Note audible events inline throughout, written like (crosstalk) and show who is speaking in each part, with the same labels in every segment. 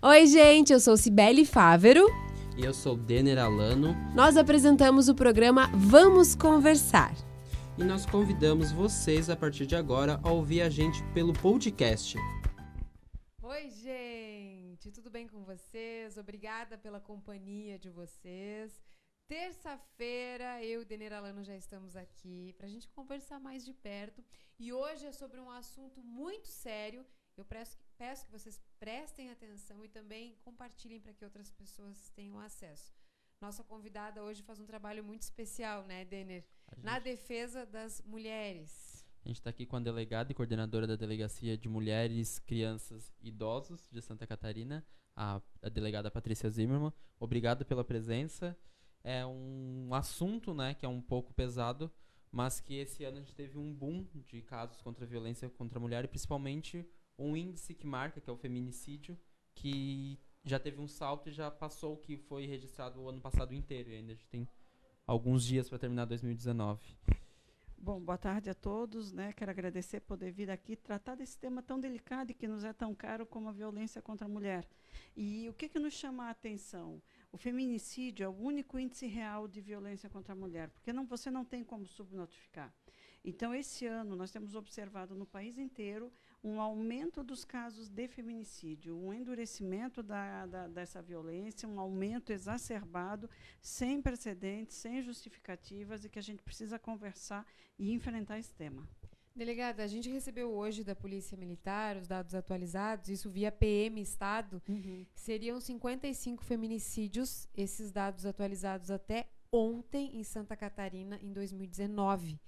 Speaker 1: Oi, gente, eu sou Cibele Fávero.
Speaker 2: E eu sou Denner Alano.
Speaker 1: Nós apresentamos o programa Vamos Conversar.
Speaker 2: E nós convidamos vocês a partir de agora a ouvir a gente pelo podcast.
Speaker 1: Oi, gente, tudo bem com vocês? Obrigada pela companhia de vocês. Terça-feira, eu e Denner Alano já estamos aqui para a gente conversar mais de perto. E hoje é sobre um assunto muito sério. Eu peço, peço que vocês prestem atenção e também compartilhem para que outras pessoas tenham acesso. Nossa convidada hoje faz um trabalho muito especial, né, Denner? Gente... Na defesa das mulheres.
Speaker 2: A gente está aqui com a delegada e coordenadora da Delegacia de Mulheres, Crianças e Idosos de Santa Catarina, a, a delegada Patrícia Zimmermann. Obrigado pela presença é um assunto, né, que é um pouco pesado, mas que esse ano a gente teve um boom de casos contra a violência contra a mulher e principalmente um índice que marca, que é o feminicídio, que já teve um salto e já passou o que foi registrado o ano passado inteiro. E ainda a gente tem alguns dias para terminar 2019.
Speaker 3: Bom, boa tarde a todos. Né? Quero agradecer poder vir aqui tratar desse tema tão delicado e que nos é tão caro como a violência contra a mulher. E o que, que nos chama a atenção? O feminicídio é o único índice real de violência contra a mulher, porque não, você não tem como subnotificar. Então, esse ano, nós temos observado no país inteiro um aumento dos casos de feminicídio, um endurecimento da, da, dessa violência, um aumento exacerbado, sem precedentes, sem justificativas, e que a gente precisa conversar e enfrentar esse tema.
Speaker 1: Delegada, a gente recebeu hoje da Polícia Militar os dados atualizados, isso via PM Estado. Uhum. Seriam 55 feminicídios, esses dados atualizados até ontem em Santa Catarina, em 2019.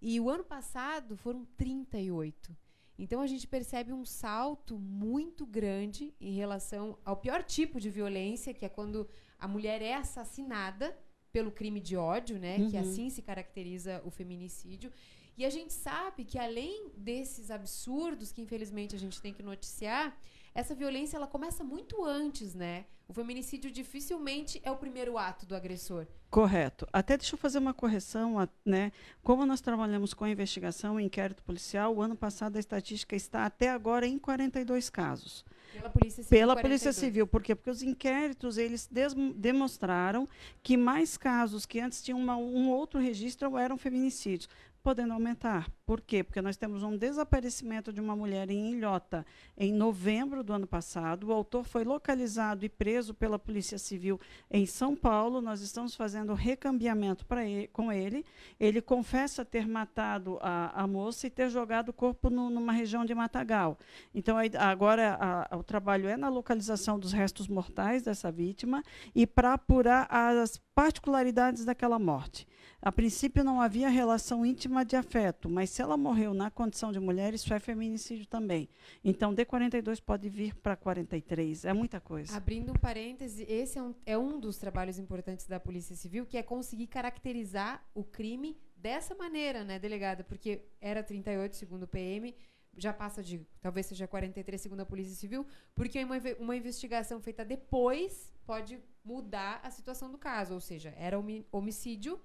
Speaker 1: E o ano passado foram 38. Então a gente percebe um salto muito grande em relação ao pior tipo de violência, que é quando a mulher é assassinada pelo crime de ódio, né? Uhum. Que assim se caracteriza o feminicídio. E a gente sabe que além desses absurdos que infelizmente a gente tem que noticiar, essa violência ela começa muito antes, né? O feminicídio dificilmente é o primeiro ato do agressor.
Speaker 3: Correto. Até deixa eu fazer uma correção, né? Como nós trabalhamos com investigação e inquérito policial, o ano passado a estatística está até agora em 42 casos.
Speaker 1: Pela Polícia Civil.
Speaker 3: Pela 42. Polícia Civil. Por quê? Porque os inquéritos eles demonstraram que mais casos que antes tinham uma, um outro registro eram feminicídios podendo aumentar. Por quê? Porque nós temos um desaparecimento de uma mulher em Ilhota em novembro do ano passado. O autor foi localizado e preso pela Polícia Civil em São Paulo. Nós estamos fazendo recambiamento ele, com ele. Ele confessa ter matado a, a moça e ter jogado o corpo no, numa região de Matagal. Então, aí, agora a, a, o trabalho é na localização dos restos mortais dessa vítima e para apurar as particularidades daquela morte. A princípio não havia relação íntima de afeto, mas se ela morreu na condição de mulher, isso é feminicídio também. Então, de 42 pode vir para 43. É muita coisa.
Speaker 1: Abrindo um parêntese, esse é um, é um dos trabalhos importantes da Polícia Civil, que é conseguir caracterizar o crime dessa maneira, né, delegada? Porque era 38, segundo o PM, já passa de, talvez seja 43 segundo a Polícia Civil, porque uma, uma investigação feita depois pode mudar a situação do caso, ou seja, era homicídio,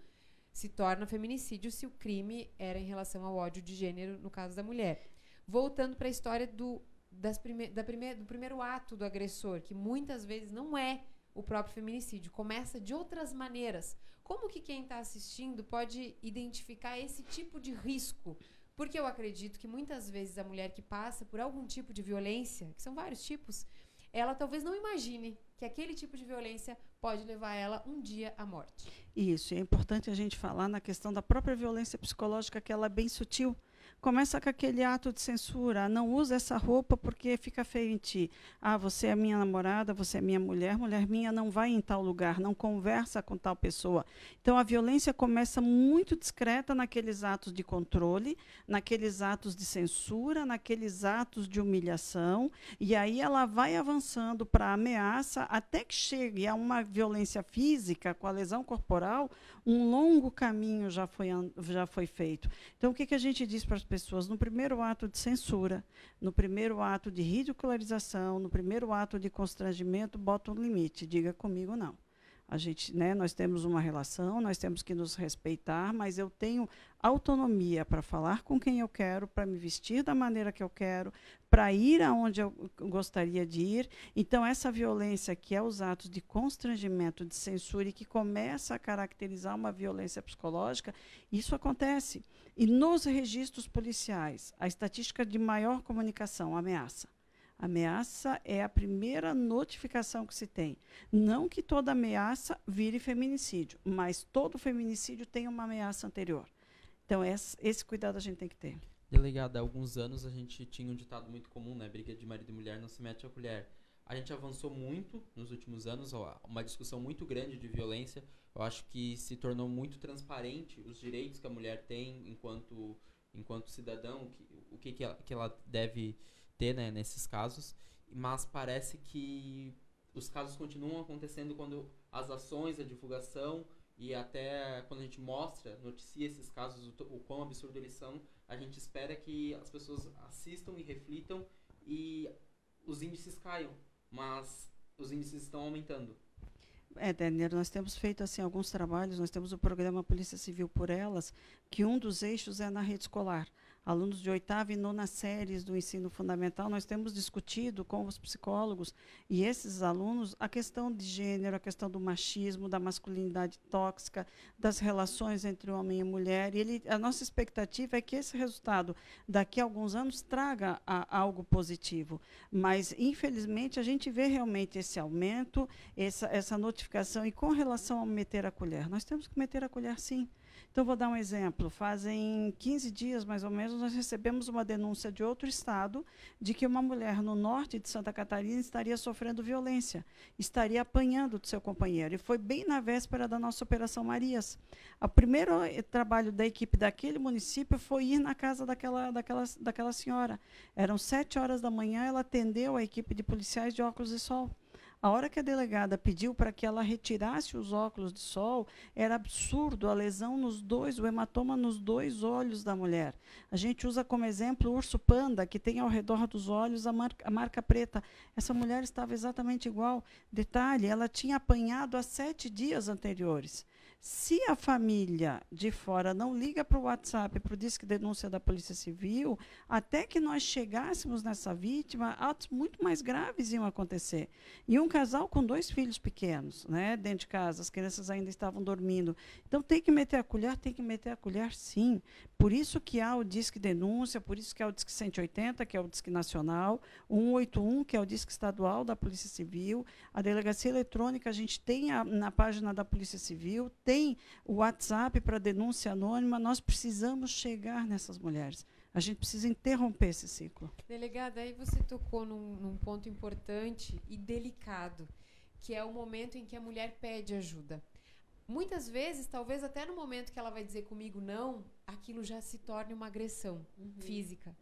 Speaker 1: se torna feminicídio se o crime era em relação ao ódio de gênero, no caso da mulher. Voltando para a história do, das prime, da prime, do primeiro ato do agressor, que muitas vezes não é o próprio feminicídio, começa de outras maneiras. Como que quem está assistindo pode identificar esse tipo de risco? Porque eu acredito que muitas vezes a mulher que passa por algum tipo de violência, que são vários tipos, ela talvez não imagine que aquele tipo de violência pode levar ela um dia à morte.
Speaker 3: Isso, é importante a gente falar na questão da própria violência psicológica, que ela é bem sutil começa com aquele ato de censura. Não usa essa roupa porque fica feio em ti. Ah, você é minha namorada, você é minha mulher, mulher minha não vai em tal lugar, não conversa com tal pessoa. Então a violência começa muito discreta naqueles atos de controle, naqueles atos de censura, naqueles atos de humilhação, e aí ela vai avançando para ameaça até que chegue a uma violência física com a lesão corporal, um longo caminho já foi, já foi feito. Então o que, que a gente diz para as pessoas no primeiro ato de censura, no primeiro ato de ridicularização, no primeiro ato de constrangimento, bota um limite, diga comigo não. A gente, né, nós temos uma relação, nós temos que nos respeitar, mas eu tenho autonomia para falar com quem eu quero, para me vestir da maneira que eu quero, para ir aonde eu gostaria de ir. Então, essa violência, que é os atos de constrangimento, de censura, e que começa a caracterizar uma violência psicológica, isso acontece. E nos registros policiais, a estatística de maior comunicação, ameaça. Ameaça é a primeira notificação que se tem. Não que toda ameaça vire feminicídio, mas todo feminicídio tem uma ameaça anterior. Então, esse, cuidado a gente tem que ter.
Speaker 2: Delegada, há alguns anos a gente tinha um ditado muito comum, né? Briga de marido e mulher não se mete a colher. A gente avançou muito nos últimos anos, uma discussão muito grande de violência. Eu acho que se tornou muito transparente os direitos que a mulher tem enquanto, enquanto cidadão, que, o que, que, ela, que ela deve ter né, nesses casos, mas parece que os casos continuam acontecendo quando as ações, a divulgação e até quando a gente mostra, noticia esses casos, o, o quão absurdo eles são, a gente espera que as pessoas assistam e reflitam e os índices caiam, mas os índices estão aumentando.
Speaker 3: É, Daniel, nós temos feito assim alguns trabalhos, nós temos o programa Polícia Civil por Elas, que um dos eixos é na rede escolar alunos de oitava e nona séries do ensino fundamental, nós temos discutido com os psicólogos e esses alunos a questão de gênero, a questão do machismo, da masculinidade tóxica, das relações entre homem e mulher. E ele, a nossa expectativa é que esse resultado, daqui a alguns anos, traga a, algo positivo. Mas, infelizmente, a gente vê realmente esse aumento, essa, essa notificação. E com relação ao meter a colher, nós temos que meter a colher sim. Então, vou dar um exemplo. Fazem 15 dias, mais ou menos, nós recebemos uma denúncia de outro estado de que uma mulher no norte de Santa Catarina estaria sofrendo violência, estaria apanhando do seu companheiro. E foi bem na véspera da nossa Operação Marias. O primeiro eh, trabalho da equipe daquele município foi ir na casa daquela, daquela, daquela senhora. Eram sete horas da manhã, ela atendeu a equipe de policiais de óculos de sol. A hora que a delegada pediu para que ela retirasse os óculos de sol, era absurdo a lesão nos dois, o hematoma nos dois olhos da mulher. A gente usa como exemplo o urso panda, que tem ao redor dos olhos a marca, a marca preta. Essa mulher estava exatamente igual. Detalhe, ela tinha apanhado há sete dias anteriores. Se a família de fora não liga para o WhatsApp, para o disque denúncia da Polícia Civil, até que nós chegássemos nessa vítima, atos muito mais graves iam acontecer. E um casal com dois filhos pequenos, né, dentro de casa, as crianças ainda estavam dormindo. Então tem que meter a colher, tem que meter a colher sim. Por isso que há o disque denúncia, por isso que há o disque 180, que é o disque nacional, o 181, que é o disque estadual da Polícia Civil, a delegacia eletrônica a gente tem a, na página da Polícia Civil, tem o WhatsApp para denúncia anônima, nós precisamos chegar nessas mulheres. A gente precisa interromper esse ciclo.
Speaker 1: Delegada, aí você tocou num, num ponto importante e delicado, que é o momento em que a mulher pede ajuda. Muitas vezes, talvez até no momento que ela vai dizer comigo não, aquilo já se torne uma agressão uhum. física.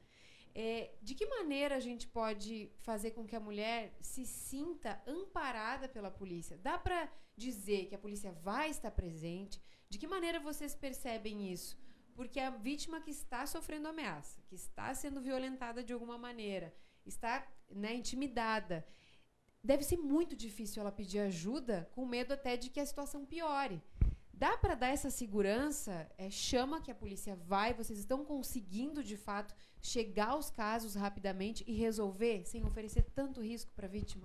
Speaker 1: É, de que maneira a gente pode fazer com que a mulher se sinta amparada pela polícia? Dá para dizer que a polícia vai estar presente? De que maneira vocês percebem isso? Porque a vítima que está sofrendo ameaça, que está sendo violentada de alguma maneira, está né, intimidada, deve ser muito difícil ela pedir ajuda, com medo até de que a situação piore. Dá para dar essa segurança? É, chama que a polícia vai, vocês estão conseguindo de fato chegar aos casos rapidamente e resolver sem oferecer tanto risco para a vítima?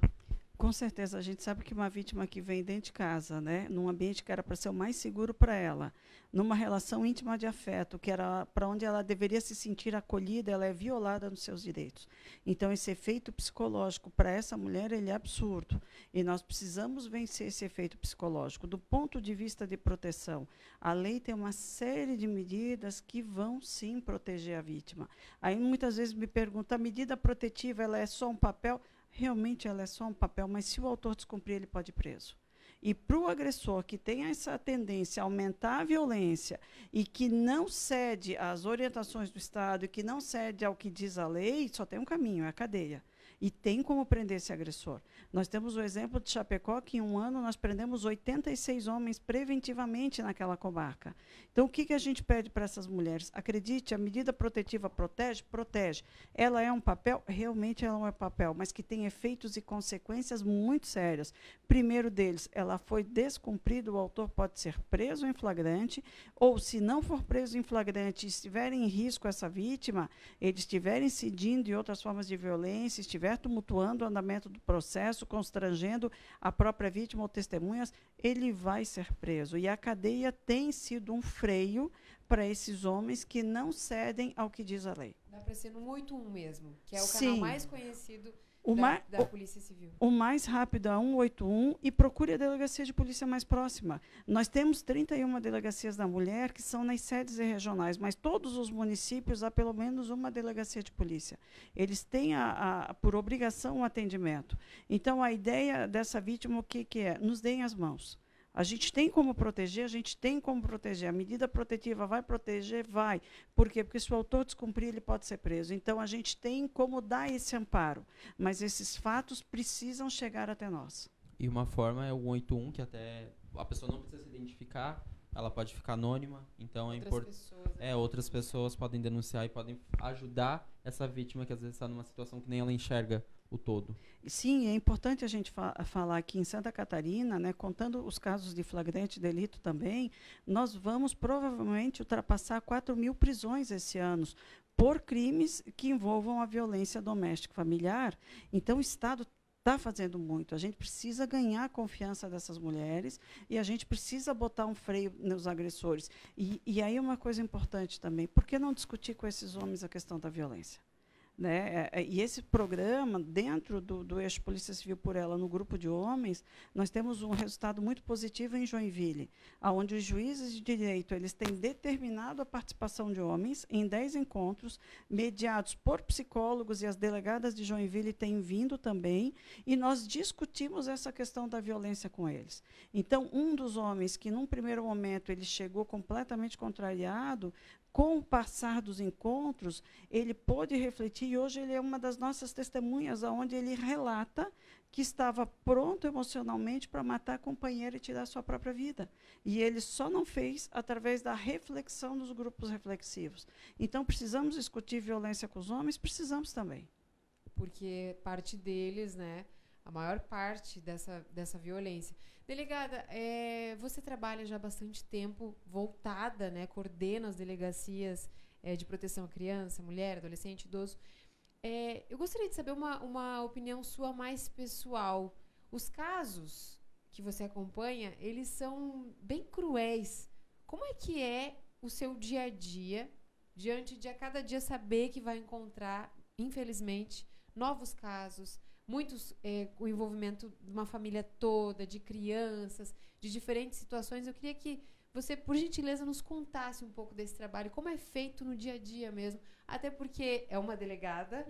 Speaker 3: Com certeza, a gente sabe que uma vítima que vem dentro de casa, né, num ambiente que era para ser o mais seguro para ela, numa relação íntima de afeto, que era para onde ela deveria se sentir acolhida, ela é violada nos seus direitos. Então, esse efeito psicológico para essa mulher ele é absurdo. E nós precisamos vencer esse efeito psicológico. Do ponto de vista de proteção, a lei tem uma série de medidas que vão sim proteger a vítima. Aí muitas vezes me perguntam, a medida protetiva ela é só um papel? Realmente ela é só um papel, mas se o autor descumprir, ele pode ir preso. E para o agressor que tem essa tendência a aumentar a violência e que não cede às orientações do Estado e que não cede ao que diz a lei, só tem um caminho, é a cadeia. E tem como prender esse agressor. Nós temos o exemplo de Chapecó, que em um ano nós prendemos 86 homens preventivamente naquela comarca. Então, o que, que a gente pede para essas mulheres? Acredite, a medida protetiva protege? Protege. Ela é um papel? Realmente ela é um papel, mas que tem efeitos e consequências muito sérias. Primeiro deles, ela foi descumprida, o autor pode ser preso em flagrante, ou se não for preso em flagrante e estiver em risco essa vítima, ele estiver incidindo em outras formas de violência, estiver tumultuando o andamento do processo, constrangendo a própria vítima ou testemunhas, ele vai ser preso. E a cadeia tem sido um freio para esses homens que não cedem ao que diz a lei.
Speaker 1: Dá para ser no 81 mesmo, que é o
Speaker 3: Sim.
Speaker 1: canal mais conhecido
Speaker 3: O
Speaker 1: da,
Speaker 3: ma-
Speaker 1: da
Speaker 3: o-
Speaker 1: Polícia Civil.
Speaker 3: o mais rápido é 181 e procure a delegacia de polícia mais próxima. Nós temos 31 delegacias da mulher que são nas sedes e regionais, mas todos os municípios há pelo menos uma delegacia de polícia. Eles têm a, a- por obrigação o atendimento. Então a ideia dessa vítima o que, que é? Nos deem as mãos. A gente tem como proteger, a gente tem como proteger. A medida protetiva vai proteger? Vai. Por quê? Porque se o autor descumprir, ele pode ser preso. Então, a gente tem como dar esse amparo. Mas esses fatos precisam chegar até nós.
Speaker 2: E uma forma é o 181, que até a pessoa não precisa se identificar, ela pode ficar anônima, então é
Speaker 1: Outras
Speaker 2: importante.
Speaker 1: pessoas. né?
Speaker 2: É, outras pessoas podem denunciar e podem ajudar essa vítima que às vezes está numa situação que nem ela enxerga o todo.
Speaker 3: Sim, é importante a gente fa falar que em Santa Catarina, né, contando os casos de flagrante delito também, nós vamos provavelmente ultrapassar 4 mil prisões esse ano por crimes que envolvam a violência doméstica familiar. Então, o Estado está fazendo muito. A gente precisa ganhar a confiança dessas mulheres e a gente precisa botar um freio nos agressores. E, e aí uma coisa importante também, por que não discutir com esses homens a questão da violência? Né? É, é, E esse programa, dentro do, do eixo Polícia Civil por Ela, no grupo de homens, nós temos um resultado muito positivo em Joinville, onde os juízes de direito eles têm determinado a participação de homens em 10 encontros, mediados por psicólogos, e as delegadas de Joinville têm vindo também, e nós discutimos essa questão da violência com eles. Então, um dos homens que, num primeiro momento, ele chegou completamente contrariado, com o passar dos encontros, ele pôde refletir e hoje ele é uma das nossas testemunhas, onde ele relata que estava pronto emocionalmente para matar a companheira e tirar sua própria vida. E ele só não fez através da reflexão dos grupos reflexivos. Então, precisamos discutir violência com os homens? Precisamos também.
Speaker 1: porque parte deles, né, a maior parte dessa, dessa violência. Delegada, é, você trabalha já há bastante tempo voltada, né, coordena as delegacias é, de proteção à criança, mulher, adolescente, idoso. É, eu gostaria de saber uma, uma opinião sua mais pessoal. Os casos que você acompanha, eles são bem cruéis. Como é que é o seu dia a dia diante de a cada dia saber que vai encontrar, infelizmente, novos casos, muitos é, o envolvimento de uma família toda, de crianças, de diferentes situações. Eu queria que você, por gentileza, nos contasse um pouco desse trabalho, como é feito no dia a dia mesmo. Até porque é uma delegada,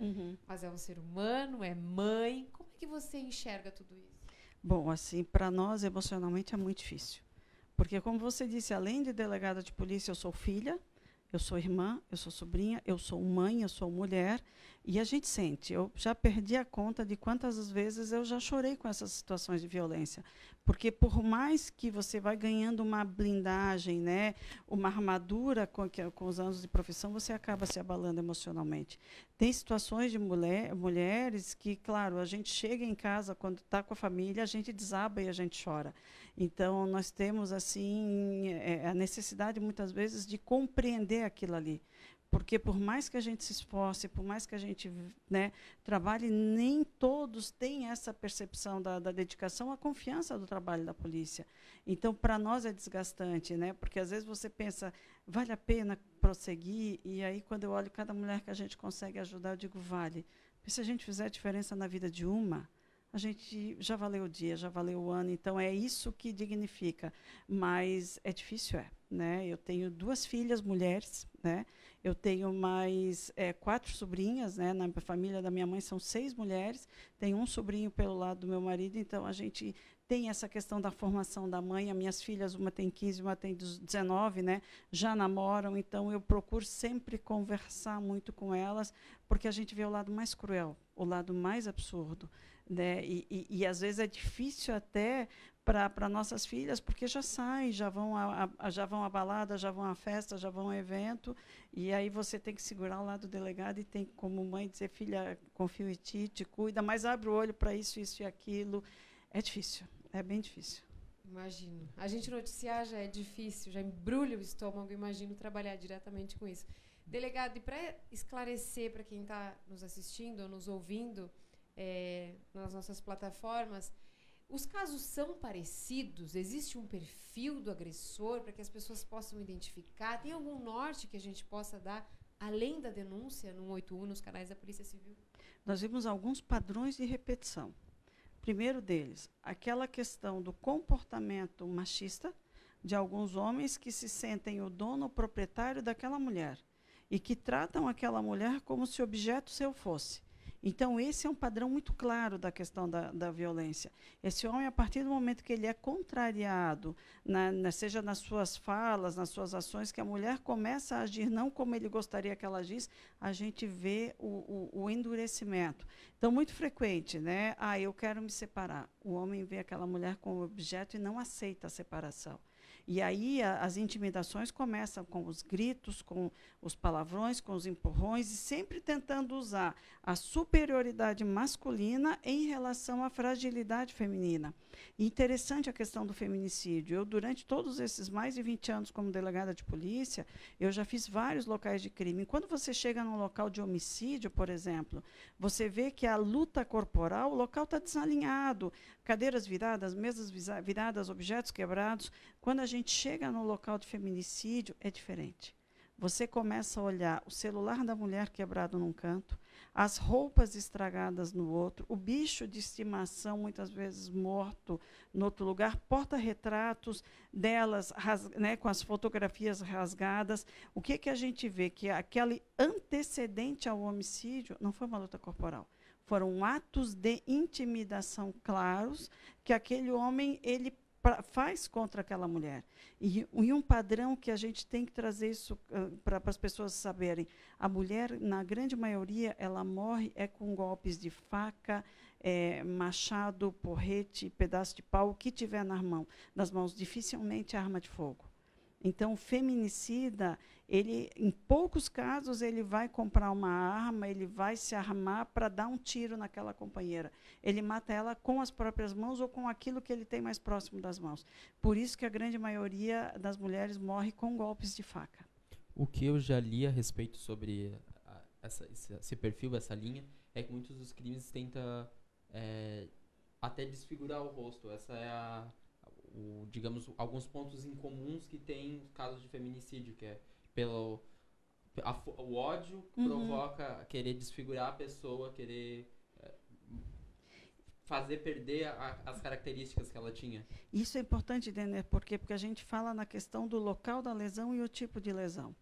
Speaker 1: mas é um ser humano, é mãe. Como é que você enxerga tudo isso?
Speaker 3: Bom, assim, para nós emocionalmente é muito difícil. Porque, como você disse, além de delegada de polícia, eu sou filha, eu sou irmã, eu sou sobrinha, eu sou mãe, eu sou mulher. E a gente sente. Eu já perdi a conta de quantas vezes eu já chorei com essas situações de violência. Porque, por mais que você vai ganhando uma blindagem, né, uma armadura com, com os anos de profissão, você acaba se abalando emocionalmente. Tem situações de mulher, mulheres que, claro, a gente chega em casa quando está com a família, a gente desaba e a gente chora. Então, nós temos assim é, a necessidade muitas vezes de compreender aquilo ali, porque por mais que a gente se esforce, por mais que a gente né, trabalhe, nem todos têm essa percepção da, da dedicação, a confiança do trabalho da polícia. Então, para nós é desgastante, né? Porque às vezes você pensa, vale a pena prosseguir? E aí, quando eu olho cada mulher que a gente consegue ajudar, eu digo, vale. Porque se a gente fizer diferença na vida de uma, a gente já valeu o dia, já valeu o ano. Então, é isso que dignifica. Mas é difícil, é. né? Eu tenho duas filhas mulheres, né? Eu tenho mais é, quatro sobrinhas, né? Na família da minha mãe são seis mulheres. Tenho um sobrinho pelo lado do meu marido, então a gente tem essa questão da formação da mãe. As minhas filhas, uma tem 15, uma tem 19, né? Já namoram, então eu procuro sempre conversar muito com elas, porque a gente vê o lado mais cruel, o lado mais absurdo. Né? E, e, e às vezes é difícil até para nossas filhas, porque já saem, já vão a, a, já vão à balada, já vão à festa, já vão ao evento, e aí você tem que segurar o lado do delegado e tem como mãe dizer, filha, confio em ti, te cuida, mas abre o olho para isso, isso e aquilo. É difícil, é bem difícil.
Speaker 1: Imagino. A gente noticiar já é difícil, já embrulha o estômago, imagino trabalhar diretamente com isso. Delegado, e para esclarecer para quem está nos assistindo ou nos ouvindo é, nas nossas plataformas, os casos são parecidos? Existe um perfil do agressor para que as pessoas possam identificar? Tem algum norte que a gente possa dar além da denúncia no 81 nos canais da Polícia Civil?
Speaker 3: Nós vimos alguns padrões de repetição. Primeiro deles, aquela questão do comportamento machista de alguns homens que se sentem o dono, o proprietário daquela mulher e que tratam aquela mulher como se objeto seu fosse. Então, esse é um padrão muito claro da questão da, da violência. Esse homem, a partir do momento que ele é contrariado, na, na, seja nas suas falas, nas suas ações, que a mulher começa a agir não como ele gostaria que ela agisse, a gente vê o, o, o endurecimento. Então, muito frequente, né? Ah, eu quero me separar. O homem vê aquela mulher como objeto e não aceita a separação. E aí a, as intimidações começam com os gritos, com os palavrões, com os empurrões, e sempre tentando usar a superioridade masculina em relação à fragilidade feminina. Interessante a questão do feminicídio. Eu, durante todos esses mais de 20 anos como delegada de polícia, eu já fiz vários locais de crime. Quando você chega num local de homicídio, por exemplo, você vê que a luta corporal, o local está desalinhado, cadeiras viradas, mesas viradas, objetos quebrados. Quando a gente chega no local de feminicídio, é diferente. Você começa a olhar o celular da mulher quebrado num canto, as roupas estragadas no outro, o bicho de estimação muitas vezes morto no outro lugar, porta-retratos delas né, com as fotografias rasgadas. O que, que a gente vê? Que aquele antecedente ao homicídio não foi uma luta corporal. Foram atos de intimidação claros que aquele homem ele pra, faz contra aquela mulher. E, e, um padrão que a gente tem que trazer isso uh, para as pessoas saberem. A mulher, na grande maioria, ela morre é com golpes de faca, é, machado, porrete, pedaço de pau, o que tiver na mão, nas mãos, dificilmente arma de fogo. Então, o feminicida, ele, em poucos casos, ele vai comprar uma arma, ele vai se armar para dar um tiro naquela companheira. Ele mata ela com as próprias mãos ou com aquilo que ele tem mais próximo das mãos. Por isso que a grande maioria das mulheres morre com golpes de faca.
Speaker 2: O que eu já li a respeito sobre essa, esse perfil, essa linha, é que muitos dos crimes tentam é, até desfigurar o rosto. Essa é a o, digamos, alguns pontos incomuns que tem casos de feminicídio, que é pelo a, o ódio que uhum. provoca querer desfigurar a pessoa, querer é, fazer perder a, as características que ela tinha.
Speaker 3: Isso é importante, Denner, porque porque a gente fala na questão do local da lesão e o tipo de lesão.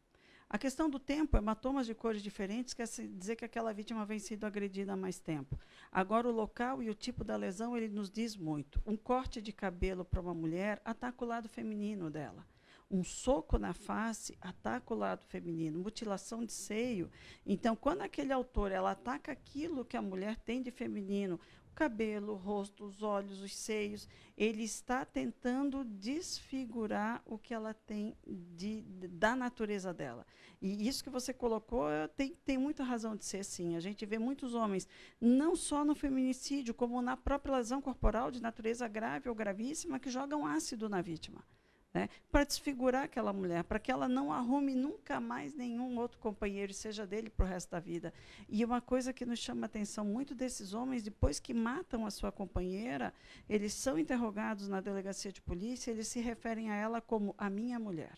Speaker 3: A questão do tempo, hematomas de cores diferentes, quer dizer que aquela vítima vem sido agredida há mais tempo. Agora, o local e o tipo da lesão, ele nos diz muito. Um corte de cabelo para uma mulher ataca o lado feminino dela. Um soco na face ataca o lado feminino. Mutilação de seio. Então, quando aquele autor ela ataca aquilo que a mulher tem de feminino, cabelo, o rosto, os olhos, os seios. Ele está tentando desfigurar o que ela tem de, da natureza dela. E isso que você colocou tem, tem muita razão de ser, sim. A gente vê muitos homens, não só no feminicídio, como na própria lesão corporal de natureza grave ou gravíssima, que jogam ácido na vítima né, para desfigurar aquela mulher, para que ela não arrume nunca mais nenhum outro companheiro, seja dele para o resto da vida. E uma coisa que nos chama a atenção muito desses homens, depois que matam a sua companheira, eles são interrogados na delegacia de polícia, eles se referem a ela como a minha mulher.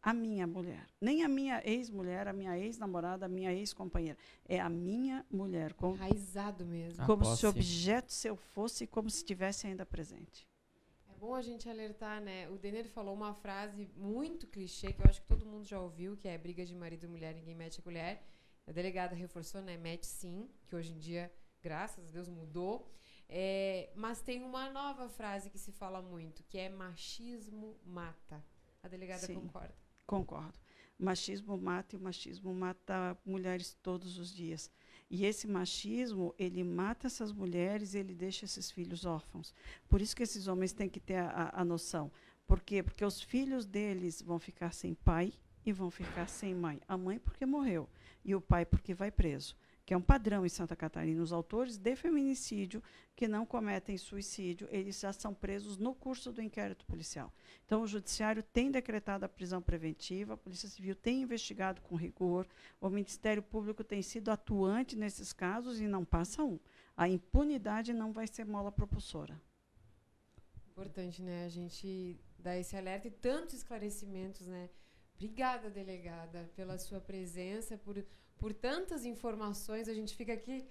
Speaker 3: A minha mulher. Nem a minha ex-mulher, a minha ex-namorada, a minha ex-companheira. É a minha mulher.
Speaker 1: Como, Enraizado mesmo.
Speaker 3: Como se objeto seu fosse como se estivesse ainda presente
Speaker 1: bom a gente alertar, né? O Denner falou uma frase muito clichê que eu acho que todo mundo já ouviu, que é briga de marido e mulher, ninguém mete a colher. A delegada reforçou, né? Mete sim, que hoje em dia, graças a Deus, mudou. É, mas tem uma nova frase que se fala muito, que é machismo mata. A delegada
Speaker 3: Sim.
Speaker 1: concorda.
Speaker 3: Concordo. Machismo mata e o machismo mata mulheres todos os dias. E esse machismo, ele mata essas mulheres e ele deixa esses filhos órfãos. Por isso que esses homens têm que ter a, a, noção. Por quê? Porque os filhos deles vão ficar sem pai e vão ficar sem mãe. A mãe porque morreu e o pai porque vai preso que é um padrão em Santa Catarina. Os autores de feminicídio que não cometem suicídio, eles já são presos no curso do inquérito policial. Então, o Judiciário tem decretado a prisão preventiva, a Polícia Civil tem investigado com rigor, o Ministério Público tem sido atuante nesses casos e não passa um. A impunidade não vai ser mola propulsora.
Speaker 1: Importante, né? A gente dar esse alerta e tantos esclarecimentos, né? Obrigada, delegada, pela sua presença, por por tantas informações, a gente fica aqui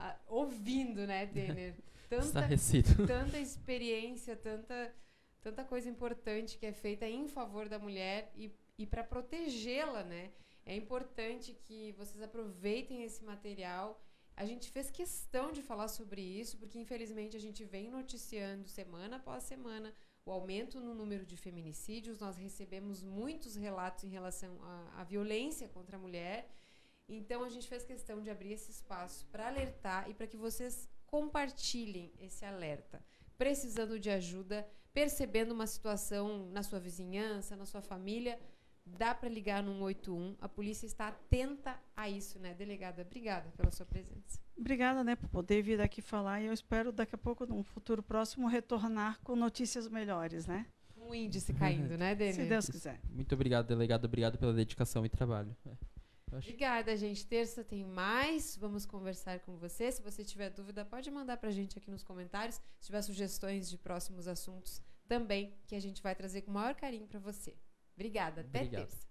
Speaker 1: uh, ouvindo, né, Denner? (laughs) Tanta, (laughs) tanta experiência, tanta, tanta coisa importante que é feita em favor da mulher e, e para protegê-la, né? É importante que vocês aproveitem esse material. A gente fez questão de falar sobre isso, porque infelizmente a gente vem noticiando semana após semana o aumento no número de feminicídios. Nós recebemos muitos relatos em relação à violência contra a mulher. Então a gente fez questão de abrir esse espaço para alertar e para que vocês compartilhem esse alerta. Precisando de ajuda, percebendo uma situação na sua vizinhança, na sua família, dá para ligar no 181. A polícia está atenta a isso, né, delegada? Obrigada pela sua presença.
Speaker 3: Obrigada, né, por poder vir aqui falar e eu espero daqui a pouco, num futuro próximo, retornar com notícias melhores, né?
Speaker 1: Um índice caindo, né, (laughs) Denise?
Speaker 3: Se Deus quiser.
Speaker 2: Muito obrigado, delegado. Obrigado pela dedicação e trabalho. É.
Speaker 1: Obrigada, gente. Terça tem mais. Vamos conversar com você. Se você tiver dúvida, pode mandar para a gente aqui nos comentários. Se tiver sugestões de próximos assuntos também, que a gente vai trazer com o maior carinho para você. Obrigada. Até Obrigado. terça.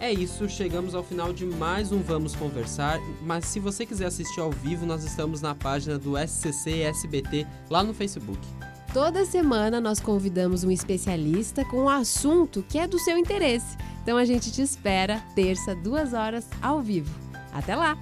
Speaker 4: É isso, chegamos ao final de mais um Vamos Conversar. Mas se você quiser assistir ao vivo, nós estamos na página do SCC SBT lá no Facebook.
Speaker 5: Toda semana nós convidamos um especialista com um assunto que é do seu interesse. Então a gente te espera terça, duas horas, ao vivo. Até lá!